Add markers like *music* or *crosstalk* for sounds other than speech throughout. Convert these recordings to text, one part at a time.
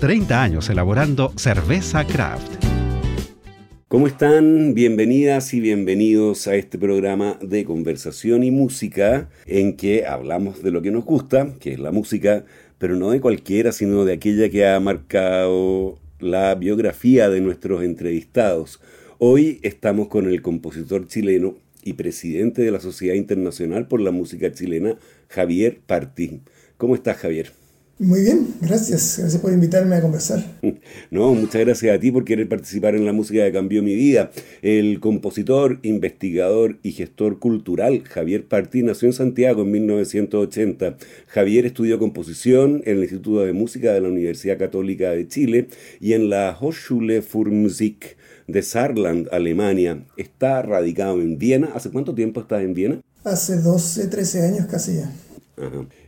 30 años elaborando cerveza craft. ¿Cómo están? Bienvenidas y bienvenidos a este programa de conversación y música en que hablamos de lo que nos gusta, que es la música, pero no de cualquiera, sino de aquella que ha marcado la biografía de nuestros entrevistados. Hoy estamos con el compositor chileno y presidente de la Sociedad Internacional por la Música Chilena, Javier Partín. ¿Cómo estás, Javier? Muy bien, gracias. Gracias por invitarme a conversar. *laughs* No, muchas gracias a ti por querer participar en la música que cambió mi vida. El compositor, investigador y gestor cultural Javier Partí nació en Santiago en 1980. Javier estudió composición en el Instituto de Música de la Universidad Católica de Chile y en la Hochschule für Musik de Saarland, Alemania. Está radicado en Viena. ¿Hace cuánto tiempo estás en Viena? Hace 12, 13 años casi ya.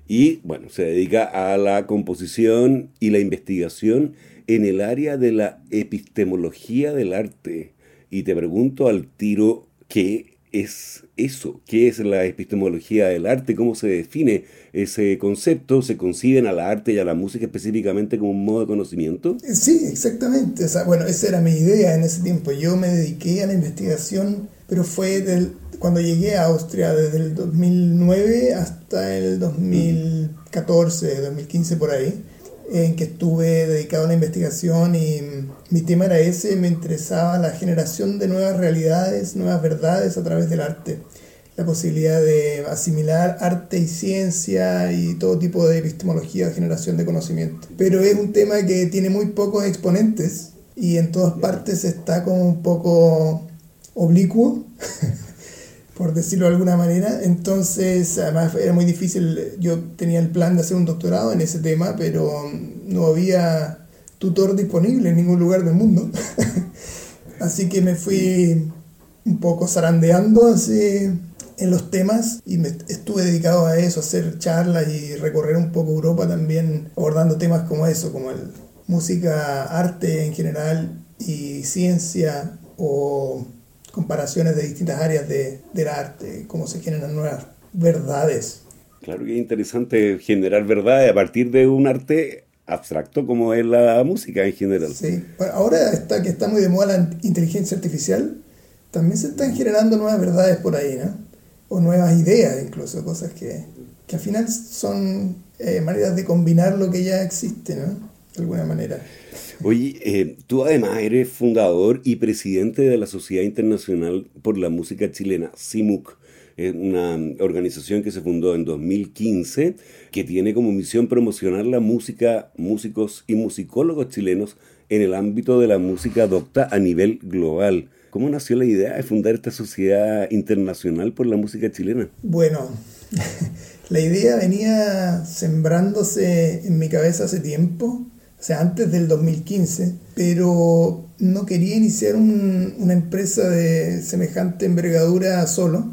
Y bueno, se dedica a la composición y la investigación en el área de la epistemología del arte. Y te pregunto al tiro, ¿qué es eso? ¿Qué es la epistemología del arte? ¿Cómo se define ese concepto? ¿Se conciben a la arte y a la música específicamente como un modo de conocimiento? Sí, exactamente. Bueno, esa era mi idea en ese tiempo. Yo me dediqué a la investigación, pero fue del, cuando llegué a Austria desde el 2009 hasta el 2014, 2015 por ahí, en que estuve dedicado a la investigación y mi tema era ese, me interesaba la generación de nuevas realidades, nuevas verdades a través del arte, la posibilidad de asimilar arte y ciencia y todo tipo de epistemología generación de conocimiento. Pero es un tema que tiene muy pocos exponentes y en todas partes está como un poco oblicuo. *laughs* por decirlo de alguna manera. Entonces, además era muy difícil, yo tenía el plan de hacer un doctorado en ese tema, pero no había tutor disponible en ningún lugar del mundo. *laughs* así que me fui un poco zarandeando así en los temas y me estuve dedicado a eso, hacer charlas y recorrer un poco Europa también abordando temas como eso, como el, música, arte en general y ciencia o comparaciones de distintas áreas de, del arte, cómo se generan nuevas verdades. Claro que es interesante generar verdades a partir de un arte abstracto como es la música en general. Sí, ahora está, que está muy de moda la inteligencia artificial, también se están generando nuevas verdades por ahí, ¿no? O nuevas ideas incluso, cosas que, que al final son eh, maneras de combinar lo que ya existe, ¿no? De alguna manera. Oye, eh, tú además eres fundador y presidente de la Sociedad Internacional por la Música Chilena, CIMUC. Es una organización que se fundó en 2015 que tiene como misión promocionar la música, músicos y musicólogos chilenos en el ámbito de la música docta a nivel global. ¿Cómo nació la idea de fundar esta Sociedad Internacional por la Música Chilena? Bueno, *laughs* la idea venía sembrándose en mi cabeza hace tiempo o sea, antes del 2015, pero no quería iniciar una empresa de semejante envergadura solo,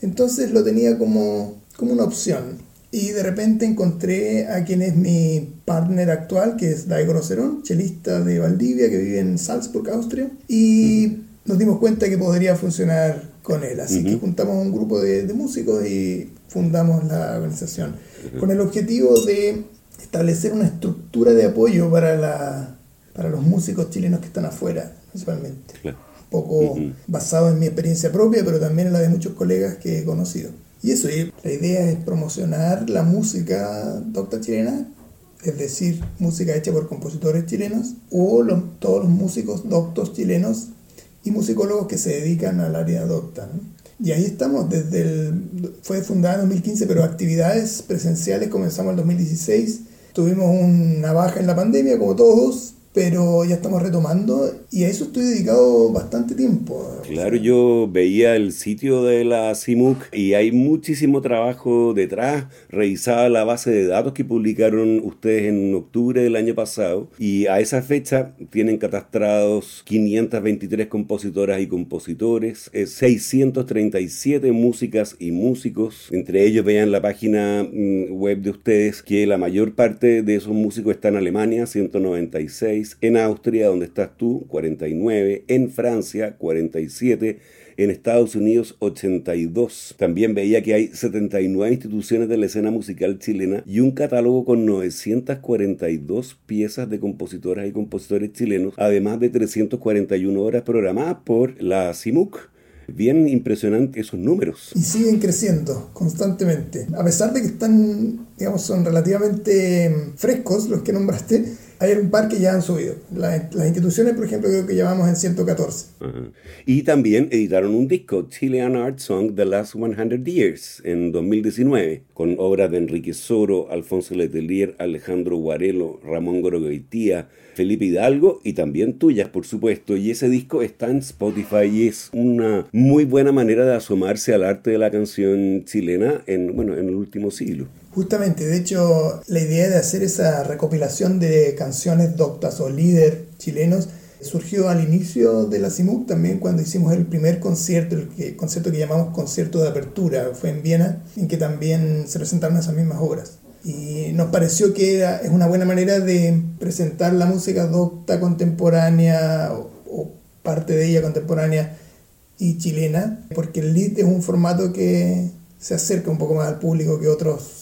entonces lo tenía como, como una opción. Y de repente encontré a quien es mi partner actual, que es Daigo Rocerón, chelista de Valdivia, que vive en Salzburg, Austria, y nos dimos cuenta que podría funcionar con él. Así que juntamos un grupo de, de músicos y fundamos la organización, con el objetivo de establecer una estructura de apoyo para, la, para los músicos chilenos que están afuera, principalmente. Un poco basado en mi experiencia propia, pero también en la de muchos colegas que he conocido. Y eso, la idea es promocionar la música docta chilena, es decir, música hecha por compositores chilenos, o todos los músicos doctos chilenos y musicólogos que se dedican al área docta. Y ahí estamos desde el... Fue fundada en 2015, pero actividades presenciales comenzamos en 2016. Tuvimos una baja en la pandemia, como todos, pero ya estamos retomando y a eso estoy dedicado bastante tiempo. Claro, yo veía el sitio de la CIMUC y hay muchísimo trabajo detrás. Revisaba la base de datos que publicaron ustedes en octubre del año pasado y a esa fecha tienen catastrados 523 compositoras y compositores, 637 eh, músicas y músicos. Entre ellos vean la página mm, web de ustedes que la mayor parte de esos músicos está en Alemania, 196 en Austria, donde estás tú, 49, en Francia, 47, en Estados Unidos 82. También veía que hay 79 instituciones de la escena musical chilena y un catálogo con 942 piezas de compositoras y compositores chilenos, además de 341 horas programadas por la CIMUC bien impresionante esos números. Y siguen creciendo constantemente. A pesar de que están, digamos, son relativamente frescos los que nombraste, hay un par que ya han subido. las instituciones, por ejemplo, creo que llevamos en 114. Y también editaron un disco, Chilean Art Song The Last 100 Years, en 2019, con obras de Enrique Soro, Alfonso Letelier, Alejandro Guarelo, Ramón Gorogoitía, Felipe Hidalgo y también tuyas, por supuesto. Y ese disco está en Spotify y es una muy buena manera de asomarse al arte de la canción chilena en, bueno, en el último siglo. Justamente, de hecho, la idea de hacer esa recopilación de canciones doctas o líder chilenos surgió al inicio de la CIMUC también cuando hicimos el primer concierto, el concierto que llamamos concierto de apertura, fue en Viena, en que también se presentaron esas mismas obras. Y nos pareció que era, es una buena manera de presentar la música docta contemporánea o, o parte de ella contemporánea y chilena, porque el lead es un formato que se acerca un poco más al público que otros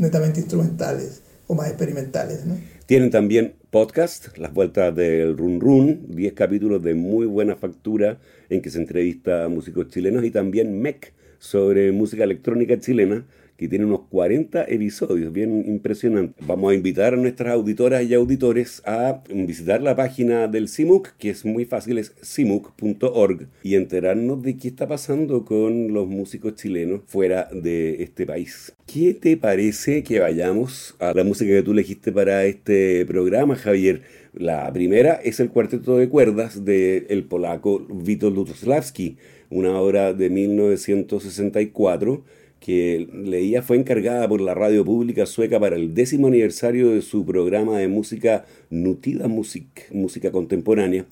netamente instrumentales o más experimentales. ¿no? Tienen también podcast, Las Vueltas del Run Run, 10 capítulos de muy buena factura en que se entrevista a músicos chilenos y también MEC sobre música electrónica chilena que tiene unos 40 episodios, bien impresionante. Vamos a invitar a nuestras auditoras y auditores a visitar la página del CIMUC, que es muy fácil, es cimuc.org, y enterarnos de qué está pasando con los músicos chilenos fuera de este país. ¿Qué te parece que vayamos a la música que tú elegiste para este programa, Javier? La primera es el cuarteto de cuerdas del el polaco Witold Lutosławski, una obra de 1964 que leía fue encargada por la radio pública sueca para el décimo aniversario de su programa de música Nutida Music, música contemporánea,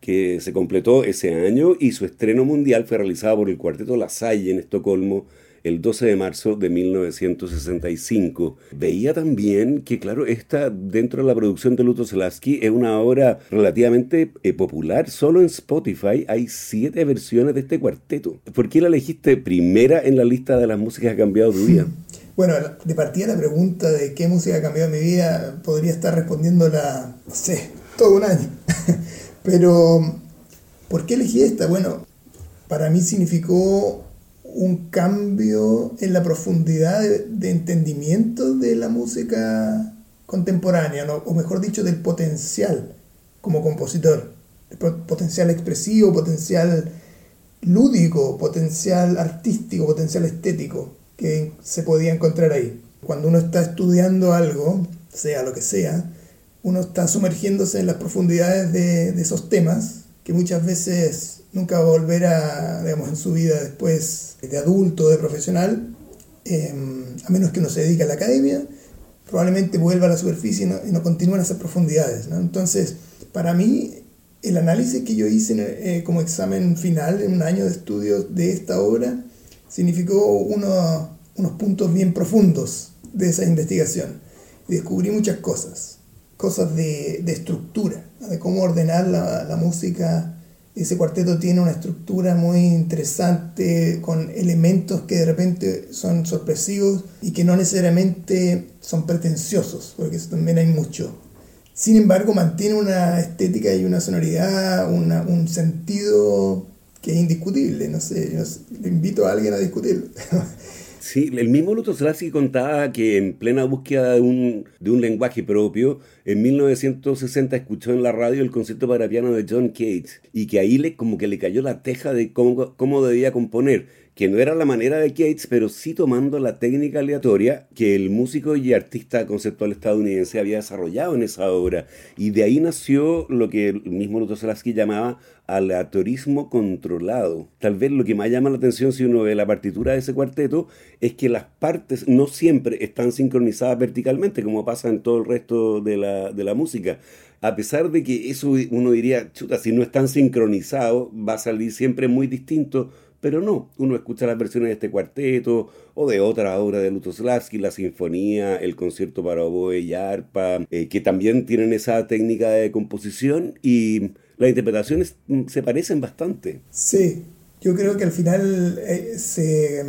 que se completó ese año y su estreno mundial fue realizado por el Cuarteto La Salle en Estocolmo el 12 de marzo de 1965. Veía también que, claro, esta dentro de la producción de Lutoslavski es una obra relativamente eh, popular. Solo en Spotify hay siete versiones de este cuarteto. ¿Por qué la elegiste primera en la lista de las músicas que ha cambiado tu vida? *laughs* Bueno, de partida la pregunta de qué música ha cambiado mi vida podría estar respondiéndola, no sé, todo un año. *laughs* Pero, ¿por qué elegí esta? Bueno, para mí significó un cambio en la profundidad de, entendimiento de la música contemporánea, o mejor dicho, del potencial como compositor, potencial expresivo, potencial lúdico, potencial artístico, potencial estético que se podía encontrar ahí. Cuando uno está estudiando algo, sea lo que sea, uno está sumergiéndose en las profundidades de, esos temas que muchas veces nunca va a volver a, digamos, en su vida después de adulto, de profesional, em, a menos que uno se dedique a la academia, probablemente vuelva a la superficie y no, y no continúe en esas profundidades. Entonces, para mí, el análisis que yo hice eh, como examen final en un año de estudios de esta obra significó unos puntos bien profundos de esa investigación. Descubrí muchas cosas, cosas de, de estructura, de cómo ordenar la, la música ese cuarteto tiene una estructura muy interesante con elementos que de repente son sorpresivos y que no necesariamente son pretenciosos, porque eso también hay mucho. Sin embargo, mantiene una estética y una sonoridad, un sentido que es indiscutible. No sé, le invito a alguien a discutirlo. *laughs* Sí, el mismo Lutoslavski contaba que en plena búsqueda de un, de un lenguaje propio, en 1960 escuchó en la radio el concierto para piano de John Cage y que ahí le, como que le cayó la teja de cómo, cómo debía componer que no era la manera de Cates, pero sí tomando la técnica aleatoria que el músico y artista conceptual estadounidense había desarrollado en esa obra. Y de ahí nació lo que el mismo Lutoslavski llamaba aleatorismo controlado. Tal vez lo que más llama la atención si uno ve la partitura de ese cuarteto es que las partes no siempre están sincronizadas verticalmente, como pasa en todo el resto de la, de la música. A pesar de que eso uno diría, chuta, si no están sincronizados, va a salir siempre muy distinto pero no, uno escucha las versiones de este cuarteto o de otra obra de Lutoslavski, la sinfonía, el concierto para oboe y arpa, eh, que también tienen esa técnica de composición y las interpretaciones mm, se parecen bastante. Sí, yo creo que al final eh, se,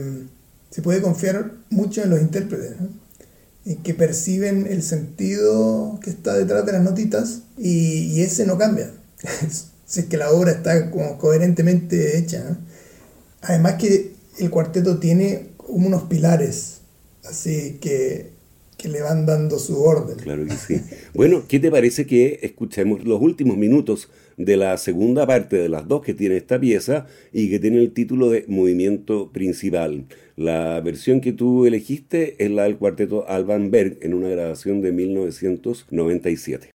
se, puede confiar mucho en los intérpretes, en que perciben el sentido que está detrás de las notitas y, ese no cambia. *laughs* si es que la obra está como coherentemente hecha. Además que el cuarteto tiene unos pilares, así que, le van dando su orden. Claro que sí. Bueno, ¿qué te parece que escuchemos los últimos minutos de la segunda parte de las dos que tiene esta pieza y que tiene el título de Movimiento Principal? La versión que tú elegiste es la del cuarteto Alban Berg en una grabación de 1997.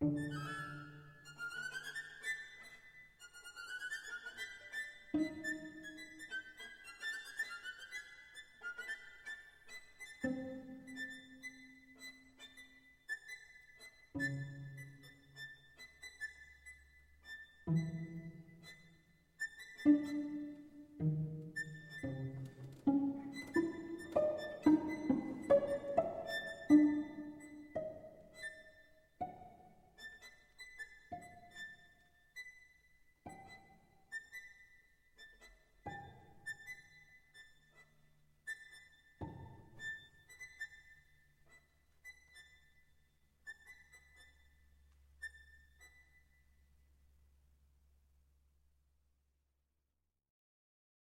thank mm -hmm. you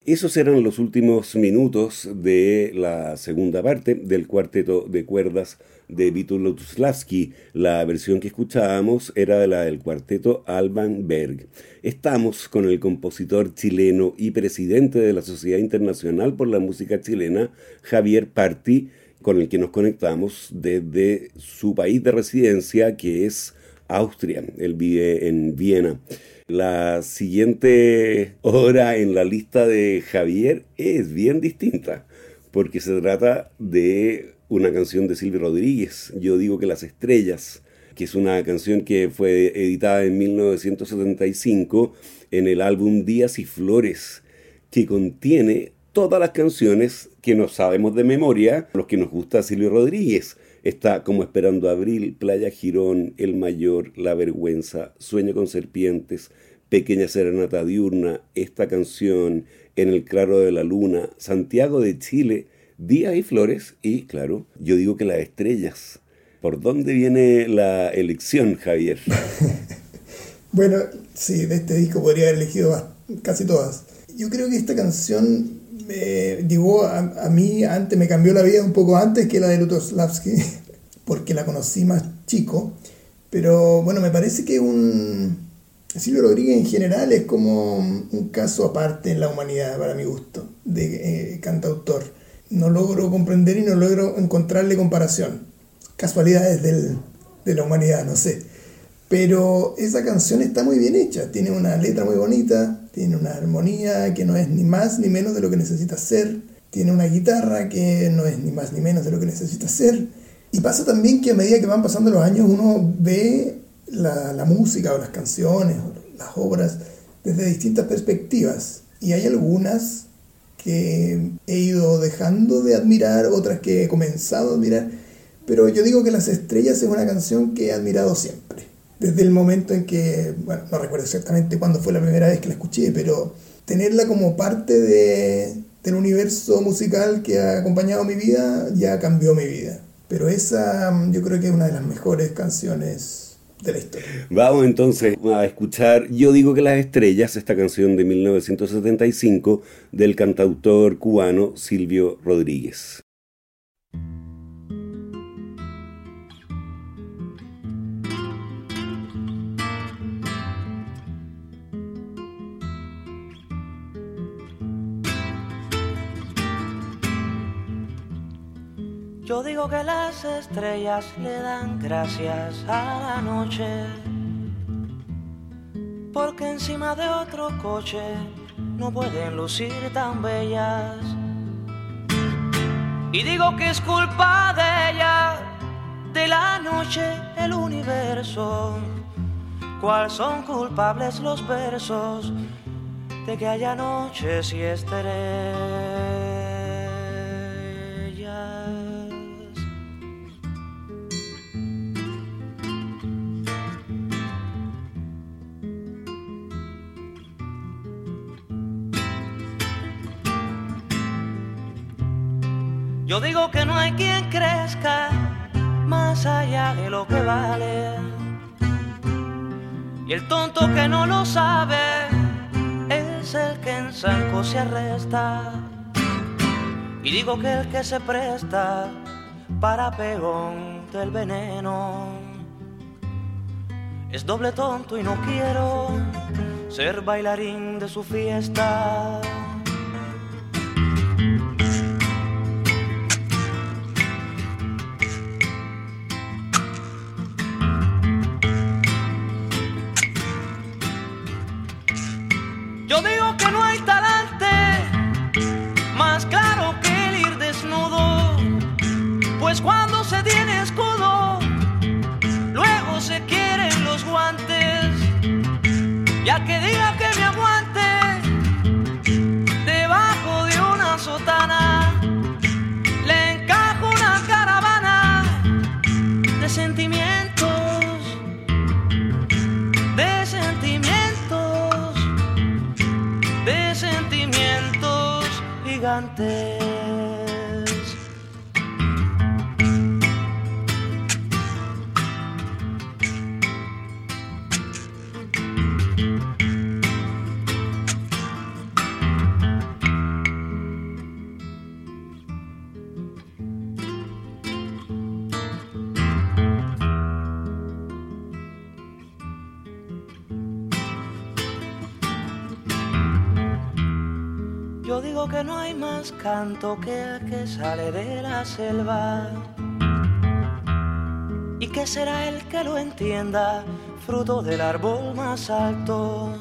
Esos eran los últimos minutos de la segunda parte del cuarteto de cuerdas de Vítor Lutoslavski. La versión que escuchábamos era la del cuarteto Alban Berg. Estamos con el compositor chileno y presidente de la Sociedad Internacional por la Música Chilena, Javier Parti, con el que nos conectamos desde su país de residencia, que es Austria. Él vive en Viena. La siguiente hora en la lista de Javier es bien distinta, porque se trata de una canción de Silvio Rodríguez. Yo digo que Las Estrellas, que es una canción que fue editada en 1975 en el álbum Días y Flores, que contiene todas las canciones que nos sabemos de memoria, los que nos gusta Silvio Rodríguez. Está como Esperando Abril, Playa Girón, El Mayor, La Vergüenza, Sueño con Serpientes, Pequeña Serenata Diurna, esta canción, En el Claro de la Luna, Santiago de Chile, Días y Flores y, claro, yo digo que las estrellas. ¿Por dónde viene la elección, Javier? *laughs* bueno, sí, de este disco podría haber elegido casi todas. Yo creo que esta canción me llegó a, mí, antes me cambió la vida un poco antes que la de Lutoslavski, *laughs* porque la conocí más chico. Pero bueno, me parece que un. Silvio Rodríguez en general es como un caso aparte en la humanidad, para mi gusto, de eh, cantautor. No logro comprender y no logro encontrarle comparación. Casualidades del, de la humanidad, no sé. Pero esa canción está muy bien hecha, tiene una letra muy bonita, tiene una armonía que no es ni más ni menos de lo que necesita ser, tiene una guitarra que no es ni más ni menos de lo que necesita ser. Y pasa también que a medida que van pasando los años uno ve la, la música o las canciones o las obras desde distintas perspectivas. Y hay algunas que he ido dejando de admirar, otras que he comenzado a admirar. Pero yo digo que Las Estrellas es una canción que he admirado siempre desde el momento en que, bueno, no recuerdo exactamente cuándo fue la primera vez que la escuché, pero tenerla como parte de, del universo musical que ha acompañado mi vida ya cambió mi vida. Pero esa yo creo que es una de las mejores canciones de la historia. Vamos entonces a escuchar Yo digo que las estrellas, esta canción de 1975 del cantautor cubano Silvio Rodríguez. Yo digo que las estrellas le dan gracias a la noche, porque encima de otro coche no pueden lucir tan bellas. Y digo que es culpa de ella, de la noche, el universo. ¿Cuál son culpables los versos de que haya noches y estrellas? Yo digo que no hay quien crezca más allá de lo que vale. Y el tonto que no lo sabe es el que en Sanco se arresta. Y digo que el que se presta para pegón del veneno es doble tonto y no quiero ser bailarín de su fiesta. cantante. Yo digo que no hay más canto que el que sale de la selva. ¿Y que será el que lo entienda, fruto del árbol más alto?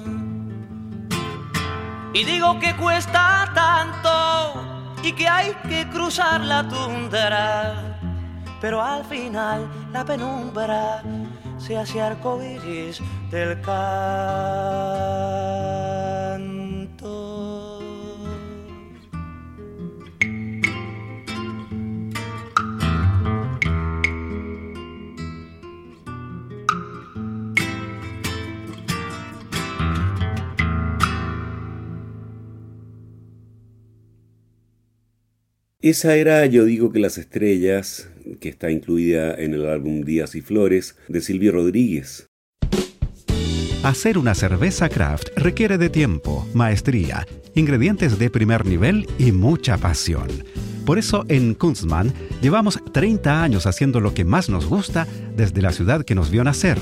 Y digo que cuesta tanto y que hay que cruzar la tundra. Pero al final la penumbra se hace arco iris del canto. Esa era Yo digo que las estrellas, que está incluida en el álbum Días y Flores, de Silvio Rodríguez. Hacer una cerveza craft requiere de tiempo, maestría, ingredientes de primer nivel y mucha pasión. Por eso en Kunstmann llevamos 30 años haciendo lo que más nos gusta desde la ciudad que nos vio nacer,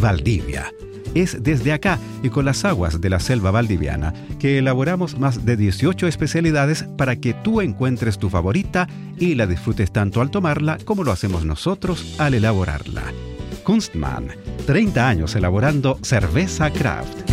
Valdivia. Es desde acá y con las aguas de la selva valdiviana que elaboramos más de 18 especialidades para que tú encuentres tu favorita y la disfrutes tanto al tomarla como lo hacemos nosotros al elaborarla. Kunstmann, 30 años elaborando cerveza craft.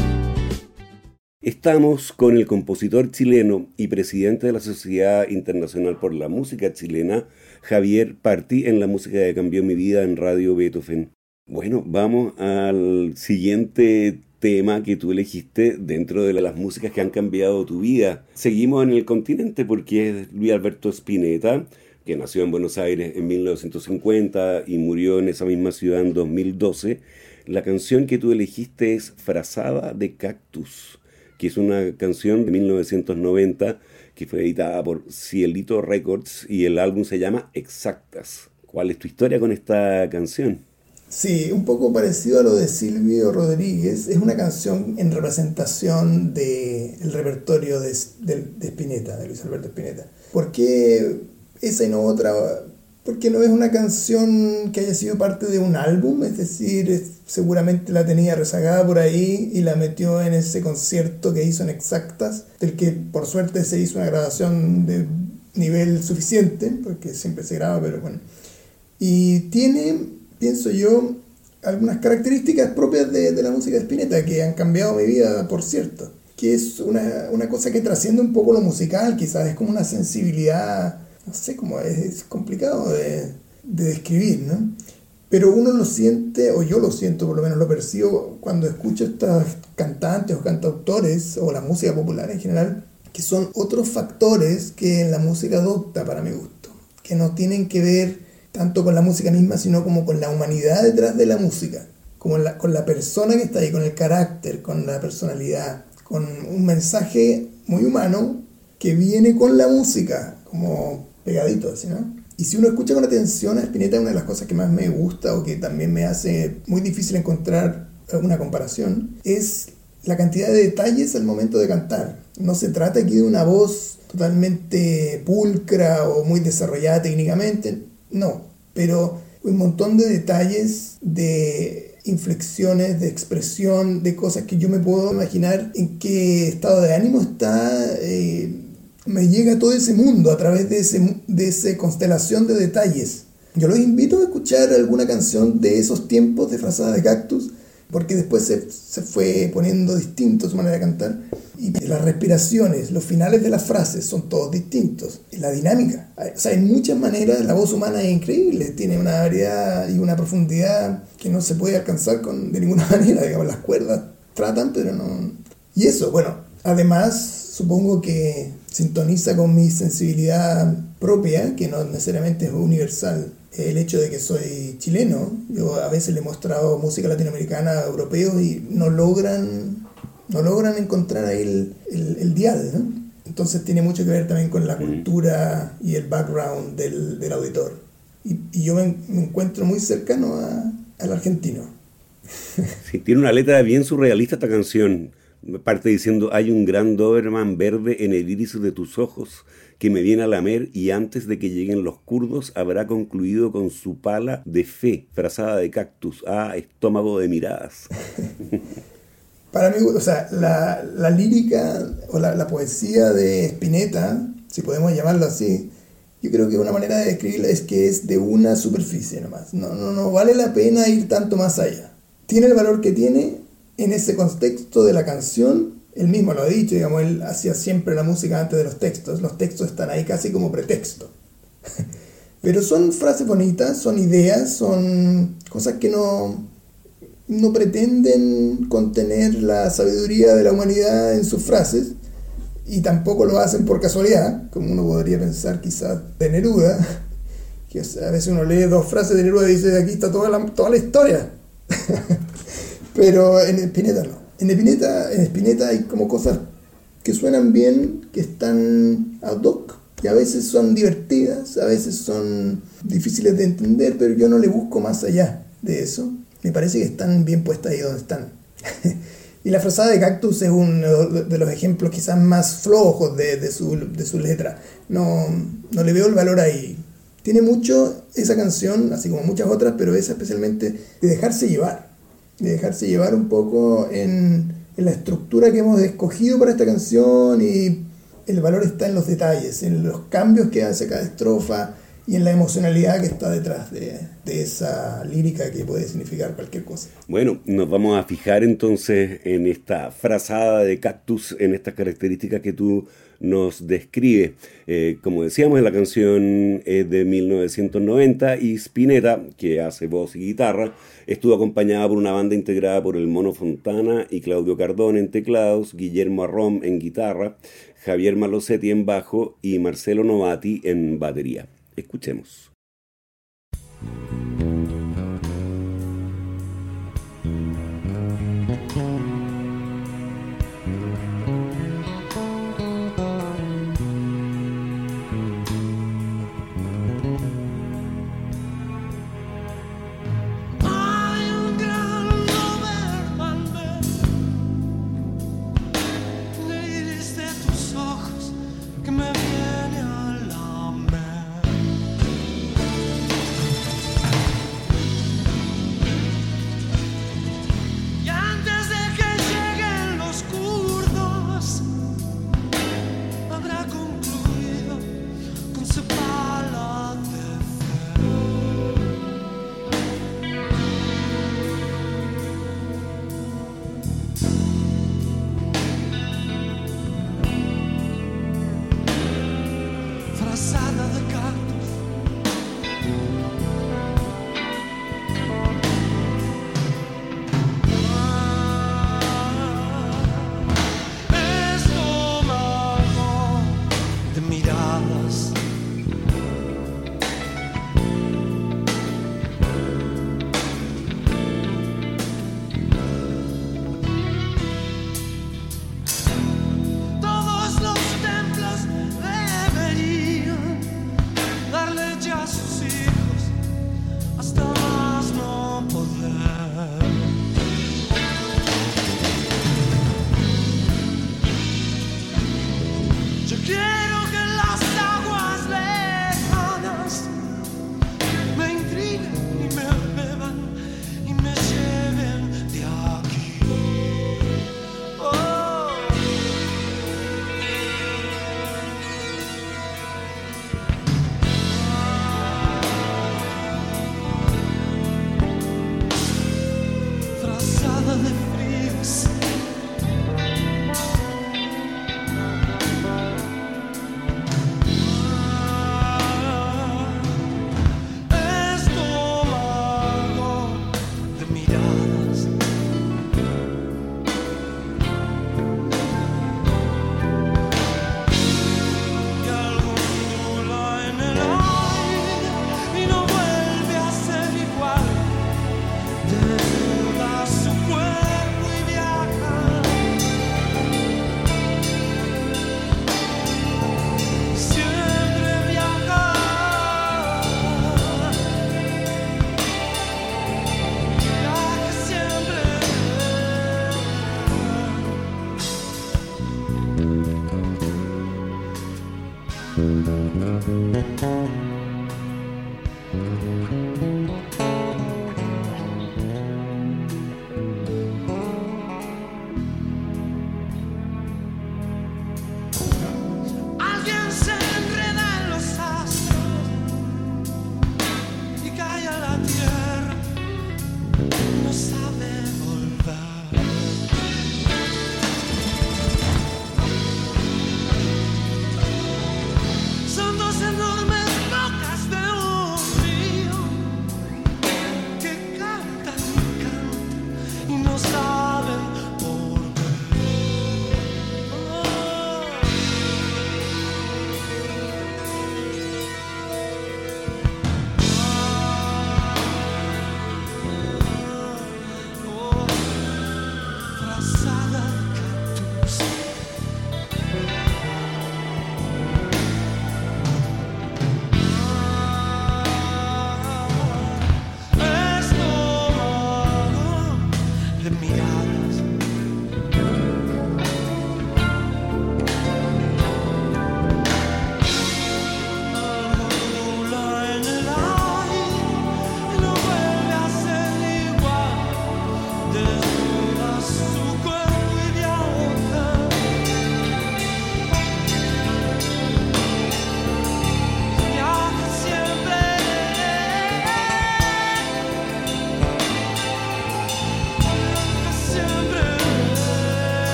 Estamos con el compositor chileno y presidente de la Sociedad Internacional por la Música Chilena, Javier Parti, en la música que cambió mi vida en Radio Beethoven. Bueno, vamos al siguiente tema que tú elegiste dentro de las músicas que han cambiado tu vida. Seguimos en el continente porque es Luis Alberto Spinetta, que nació en Buenos Aires en 1950 y murió en esa misma ciudad en 2012. La canción que tú elegiste es Frazada de Cactus, que es una canción de 1990 que fue editada por Cielito Records y el álbum se llama Exactas. ¿Cuál es tu historia con esta canción? Sí, un poco parecido a lo de Silvio Rodríguez. Es una canción en representación del repertorio de, de, de, Spinetta, de Luis Alberto Spinetta. ¿Por qué esa y no otra? Porque no es una canción que haya sido parte de un álbum, es decir, seguramente la tenía rezagada por ahí y la metió en ese concierto que hizo en Exactas, del que por suerte se hizo una grabación de nivel suficiente, porque siempre se graba, pero bueno. Y tiene, pienso yo, algunas características propias de, de la música de Spinetta que han cambiado mi vida, por cierto. Que es una, una cosa que trasciende un poco lo musical, quizás es como una sensibilidad, no sé cómo es, es complicado de, de describir, ¿no? Pero uno lo siente, o yo lo siento, por lo menos lo percibo, cuando escucho estos cantantes o cantautores, o la música popular en general, que son otros factores que la música adopta para mi gusto, que no tienen que ver tanto con la música misma, sino como con la humanidad detrás de la música, como la, con la persona que está ahí, con el carácter, con la personalidad, con un mensaje muy humano que viene con la música, como pegadito, así, ¿no? Y si uno escucha con atención a Spinetta, una de las cosas que más me gusta o que también me hace muy difícil encontrar una comparación, es la cantidad de detalles al momento de cantar. No se trata aquí de una voz totalmente pulcra o muy desarrollada técnicamente, no, pero un montón de detalles, de inflexiones, de expresión, de cosas que yo me puedo imaginar en qué estado de ánimo está. Eh, me llega todo ese mundo a través de, ese, de esa constelación de detalles. Yo los invito a escuchar alguna canción de esos tiempos de Frazada de Cactus, porque después se, se, fue poniendo distinto su manera de cantar. Y las respiraciones, los finales de las frases son todos distintos. La dinámica. O sea, hay muchas maneras, la voz humana es increíble, tiene una variedad y una profundidad que no se puede alcanzar con, de ninguna *laughs* manera. Digamos, las cuerdas tratan, pero no. Y eso, bueno, además supongo que sintoniza con mi sensibilidad propia, que no necesariamente es universal. El hecho de que soy chileno, yo a veces le he mostrado música latinoamericana a europeos y no logran, no logran encontrar ahí el, el, el dial, ¿no? Entonces tiene mucho que ver también con la cultura y el background del, del auditor. Y, y, yo me, me, encuentro muy cercano a, al argentino. *laughs* Sí, tiene una letra bien surrealista esta canción parte diciendo, hay un gran Doberman verde en el iris de tus ojos que me viene a lamer y antes de que lleguen los kurdos habrá concluido con su pala de fe, frazada de cactus, ah, estómago de miradas. *laughs* Para mí, o sea, la, la lírica o la, la, poesía de Spinetta, si podemos llamarlo así, yo creo que una manera de describirla es que es de una superficie nomás. No, no, no vale la pena ir tanto más allá. Tiene el valor que tiene en ese contexto de la canción, él mismo lo ha dicho, digamos, él hacía siempre la música antes de los textos, los textos están ahí casi como pretexto. *laughs* Pero son frases bonitas, son ideas, son cosas que no, no pretenden contener la sabiduría de la humanidad en sus frases y tampoco lo hacen por casualidad, como uno podría pensar quizás de Neruda, *laughs* que a veces uno lee dos frases de Neruda y dice, aquí está toda la, toda la historia. *laughs* Pero en Spinetta no. En Spinetta, en Spinetta hay como cosas que suenan bien, que están ad hoc, que a veces son divertidas, a veces son difíciles de entender, pero yo no le busco más allá de eso. Me parece que están bien puestas ahí donde están. *laughs* y la frazada de Cactus es uno de los ejemplos quizás más flojos de, de, su, de su letra. No, no le veo el valor ahí. Tiene mucho esa canción, así como muchas otras, pero esa especialmente de dejarse llevar de dejarse llevar un poco en, en, la estructura que hemos escogido para esta canción y el valor está en los detalles, en los cambios que hace cada estrofa y en la emocionalidad que está detrás de, de esa lírica que puede significar cualquier cosa. Bueno, nos vamos a fijar entonces en esta frazada de cactus, en estas características que tú nos describe. Eh, como decíamos, la canción es de 1990 y Spinetta, que hace voz y guitarra, estuvo acompañada por una banda integrada por el Mono Fontana y Claudio Cardón en teclados, Guillermo Arrom en guitarra, Javier Malosetti en bajo y Marcelo Novati en batería. Escuchemos. outside.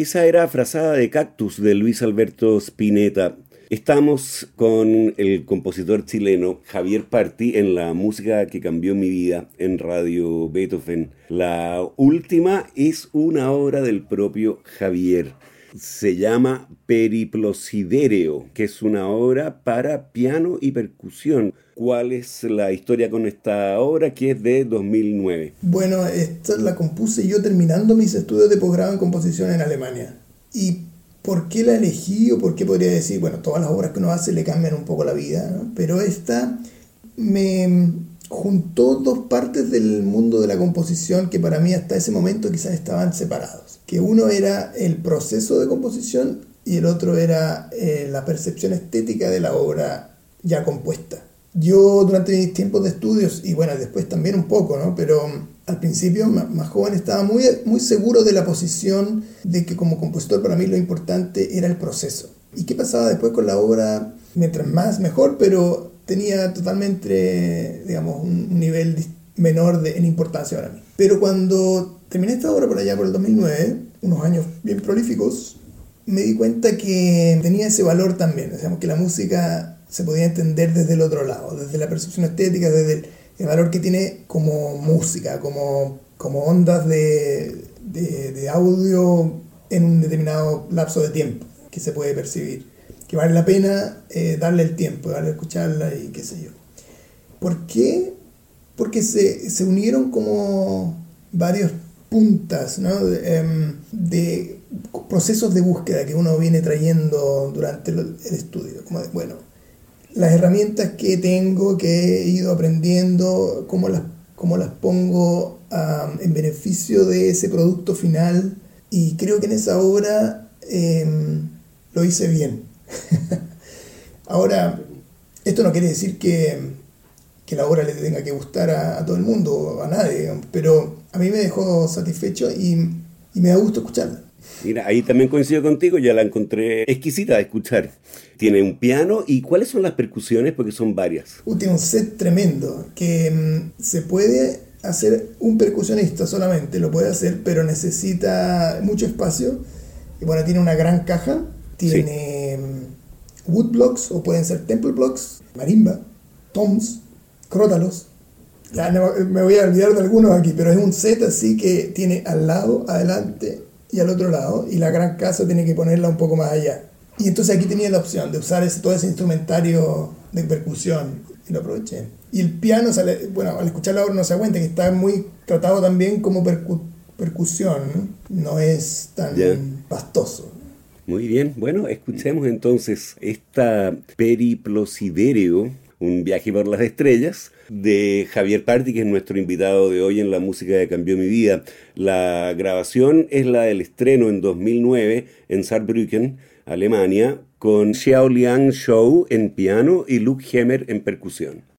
Esa era Frazada de Cactus de Luis Alberto Spinetta. Estamos con el compositor chileno Javier Parti en la música que cambió mi vida en Radio Beethoven. La última es una obra del propio Javier se llama Periplosidereo, que es una obra para piano y percusión. ¿Cuál es la historia con esta obra que es de 2009? Bueno, esta la compuse yo terminando mis estudios de posgrado en composición en Alemania. ¿Y por qué la elegí o por qué podría decir? Bueno, todas las obras que uno hace le cambian un poco la vida, pero esta me juntó dos partes del mundo de la composición que para mí hasta ese momento quizás estaban separados que uno era el proceso de composición y el otro era eh, la percepción estética de la obra ya compuesta. Yo durante mis tiempos de estudios, y bueno, después también un poco, ¿no? Pero al principio, más joven, estaba muy, muy seguro de la posición de que como compositor para mí lo importante era el proceso. ¿Y qué pasaba después con la obra? Mientras más, mejor, pero tenía totalmente, digamos, un nivel menor de, en importancia para mí. Pero cuando terminé esta obra por allá por el 2009, unos años bien prolíficos, me di cuenta que tenía ese valor también, digamos que la música se podía entender desde el otro lado, desde la percepción estética, desde el, valor que tiene como música, como, como ondas de, de, audio en un determinado lapso de tiempo que se puede percibir, que vale la pena eh, darle el tiempo, darle a escucharla y qué sé yo. ¿Por qué? Porque se, se unieron como varios puntas em, de, procesos de búsqueda que uno viene trayendo durante el, estudio. Como bueno, las herramientas que tengo, que he ido aprendiendo, cómo las, cómo las pongo en beneficio de ese producto final. Y creo que en esa obra em, lo hice bien. *laughs* Ahora, esto no quiere decir que, que la obra le tenga que gustar a, a todo el mundo, a nadie, pero a mí me dejó satisfecho y, me da gusto escucharla. Mira, ahí también coincido contigo, ya la encontré exquisita de escuchar. Tiene un piano y ¿cuáles son las percusiones? Porque son varias. tiene un set tremendo que mm, se puede hacer un percusionista solamente, lo puede hacer, pero necesita mucho espacio. Y bueno, tiene una gran caja, tiene mm, woodblocks o pueden ser temple blocks, marimba, toms, crótalos, ya me voy a olvidar de algunos aquí, pero es un set así que tiene al lado, adelante y al otro lado, y la gran casa tiene que ponerla un poco más allá. Y entonces aquí tenía la opción de usar ese, todo ese instrumentario de percusión, y lo aproveché. Y el piano, sale, bueno, al escucharlo ahora no se da cuenta que está muy tratado también como percusión, no es tan pastoso. Muy bien, bueno, escuchemos entonces esta periplosiderio un viaje por las estrellas, de Javier Parti, que es nuestro invitado de hoy en La Música que Cambió Mi Vida. La grabación es la del estreno en 2009 en Saarbrücken, Alemania, con Xiao Liang Shou en piano y Luke Hemmer en percusión.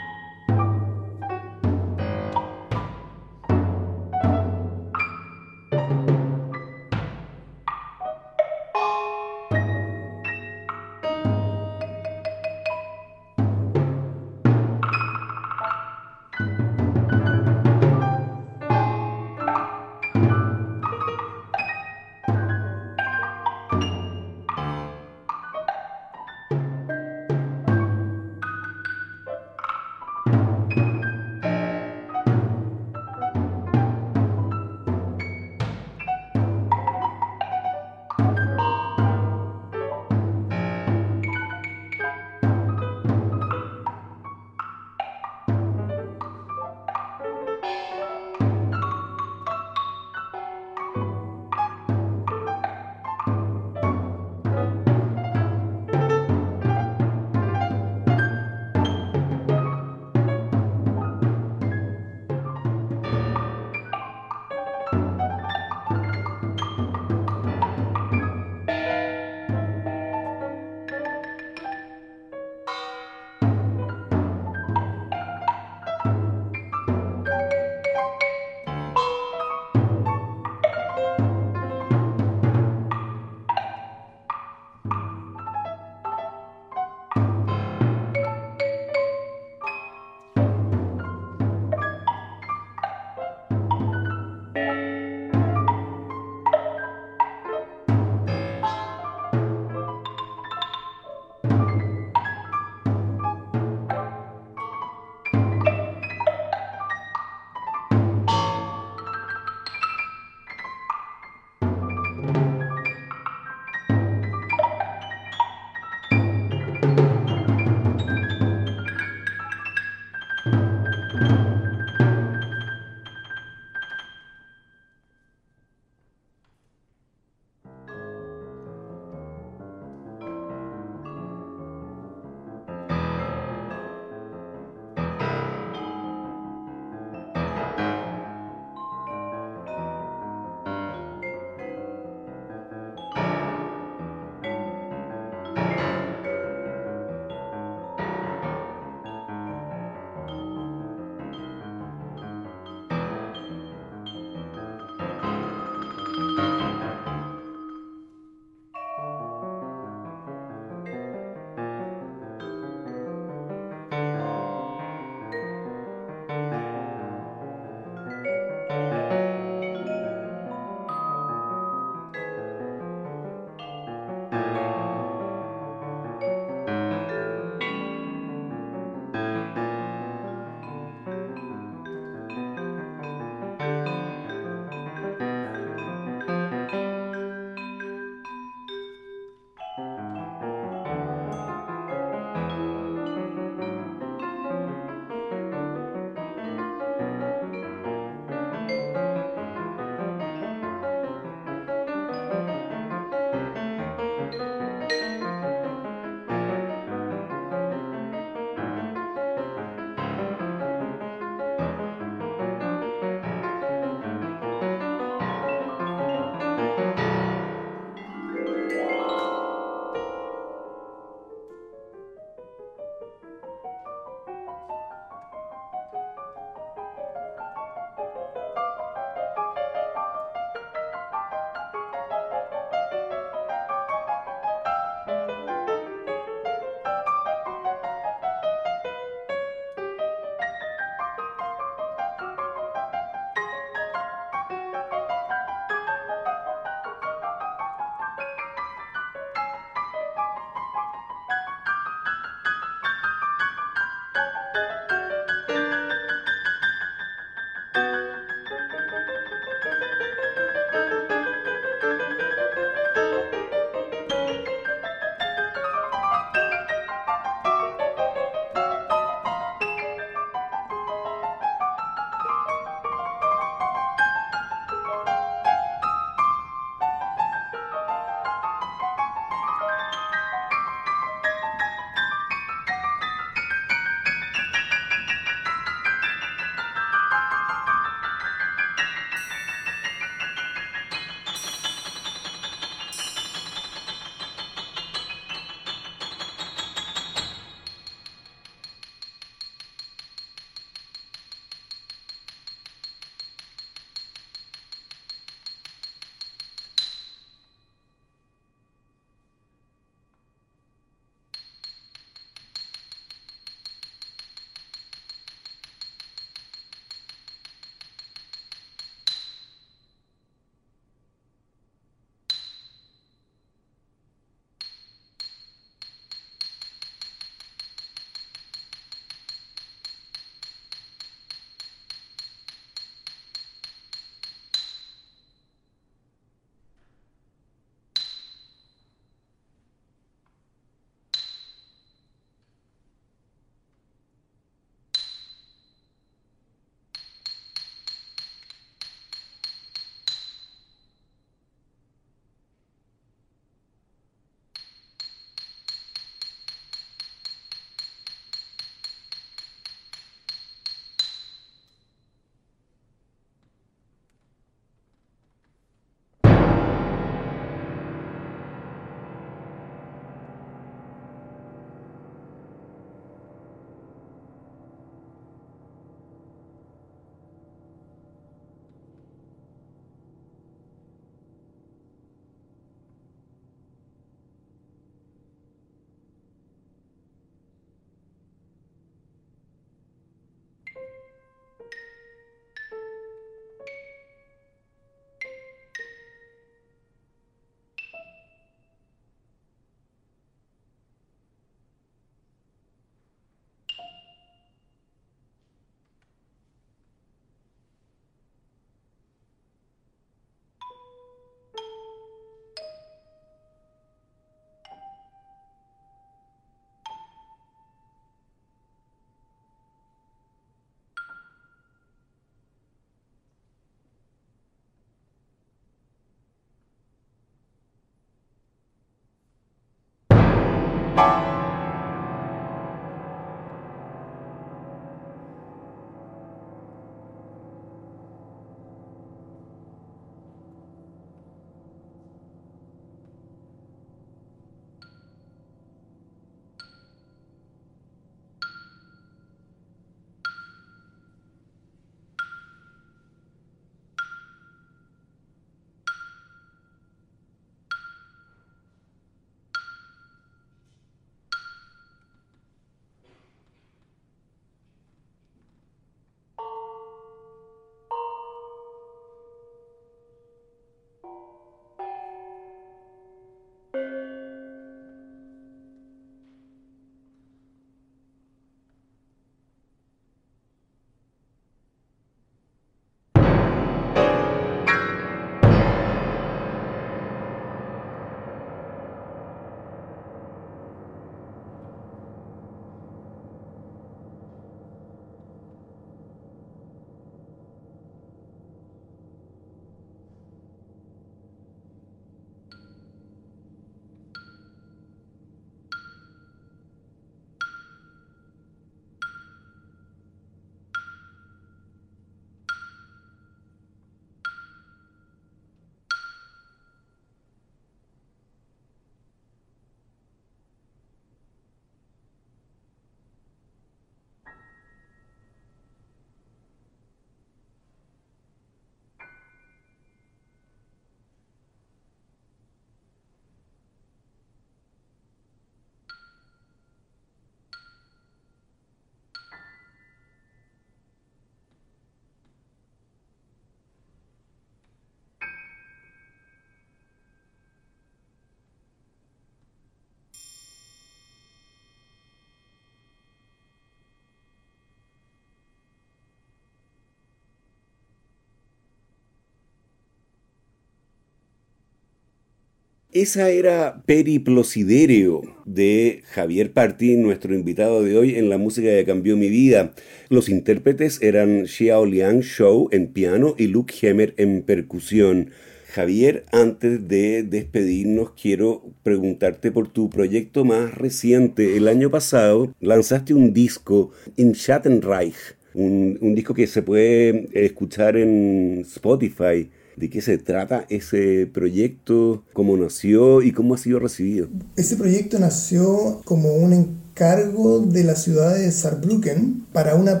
Esa era Periplosiderio de Javier Party, nuestro invitado de hoy en la música que cambió mi vida. Los intérpretes eran Xiao Liang Shou en piano y Luke Hemmer en percusión. Javier, antes de despedirnos, quiero preguntarte por tu proyecto más reciente. El año pasado lanzaste un disco, In Schattenreich, un, un disco que se puede escuchar en Spotify de qué se trata ese proyecto, cómo nació y cómo ha sido recibido. Ese proyecto nació como un encargo de la ciudad de Saarbrücken para una,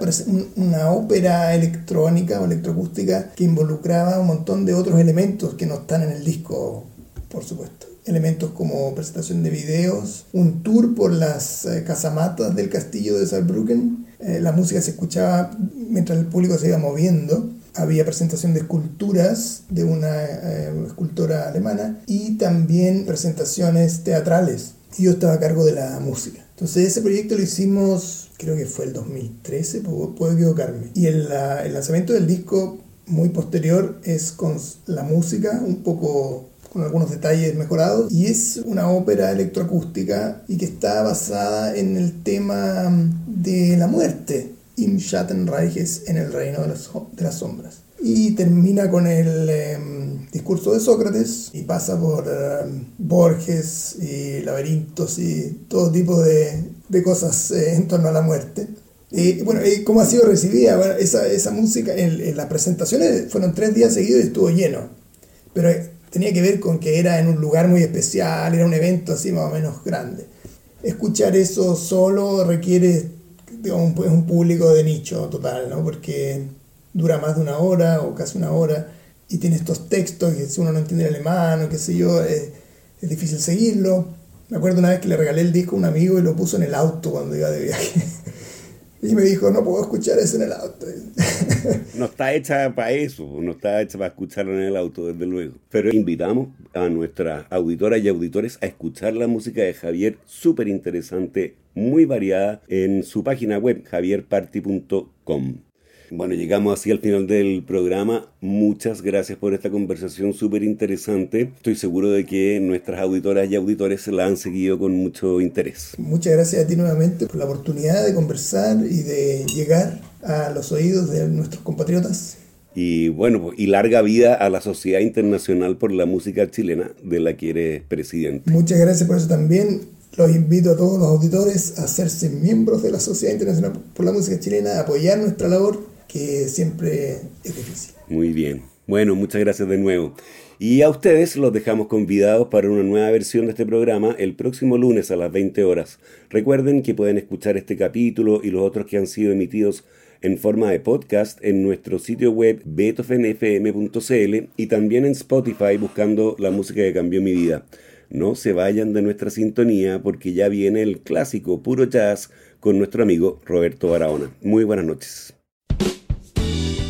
una ópera electrónica o electroacústica que involucraba un montón de otros elementos que no están en el disco, por supuesto elementos como presentación de videos, un tour por las eh, casamatas del castillo de Saarbrücken. Eh, la música se escuchaba mientras el público se iba moviendo había presentación de esculturas de una eh, escultora alemana y también presentaciones teatrales. Y yo estaba a cargo de la música. Entonces ese proyecto lo hicimos, creo que fue el 2013, puedo, equivocarme. Y el, el lanzamiento del disco muy posterior es con la música, un poco con algunos detalles mejorados, y es una ópera electroacústica y que está basada en el tema de la muerte, Im Schattenreich en el reino de las, de las sombras. Y termina con el em, discurso de Sócrates y pasa por em, Borges y laberintos y todo tipo de, de cosas eh, en torno a la muerte. Y bueno, ¿cómo ha sido recibida? Bueno, esa, esa música, en, las presentaciones fueron tres días seguidos y estuvo lleno. Pero eh, tenía que ver con que era en un lugar muy especial, era un evento así más o menos grande. Escuchar eso solo requiere digamos, es un público de nicho total, ¿no? Porque dura más de una hora o casi una hora y tiene estos textos que si uno no entiende el alemán o qué sé yo, es, es difícil seguirlo. Me acuerdo una vez que le regalé el disco a un amigo y lo puso en el auto cuando iba de viaje. Y me dijo, no puedo escuchar eso en el auto. No está hecha para eso, no está hecha para escucharlo en el auto, desde luego. Pero invitamos a nuestras auditoras y auditores a escuchar la música de Javier, súper interesante, muy variada, en su página web, javierparty.com. Bueno, llegamos así al final del programa. Muchas gracias por esta conversación súper interesante. Estoy seguro de que nuestras auditoras y auditores la han seguido con mucho interés. Muchas gracias a ti nuevamente por la oportunidad de conversar y de llegar a los oídos de nuestros compatriotas. Y bueno, y larga vida a la Sociedad Internacional por la Música Chilena, de la que eres presidente. Muchas gracias por eso también. Los invito a todos los auditores a hacerse miembros de la Sociedad Internacional por la Música Chilena, a apoyar nuestra labor que siempre es difícil. Muy bien. Bueno, muchas gracias de nuevo. Y a ustedes los dejamos convidados para una nueva versión de este programa el próximo lunes a las 20 horas. Recuerden que pueden escuchar este capítulo y los otros que han sido emitidos en forma de podcast en nuestro sitio web beethovenfm.cl y también en Spotify buscando la música que cambió mi vida. No se vayan de nuestra sintonía porque ya viene el clásico puro jazz con nuestro amigo Roberto Barahona. Muy buenas noches.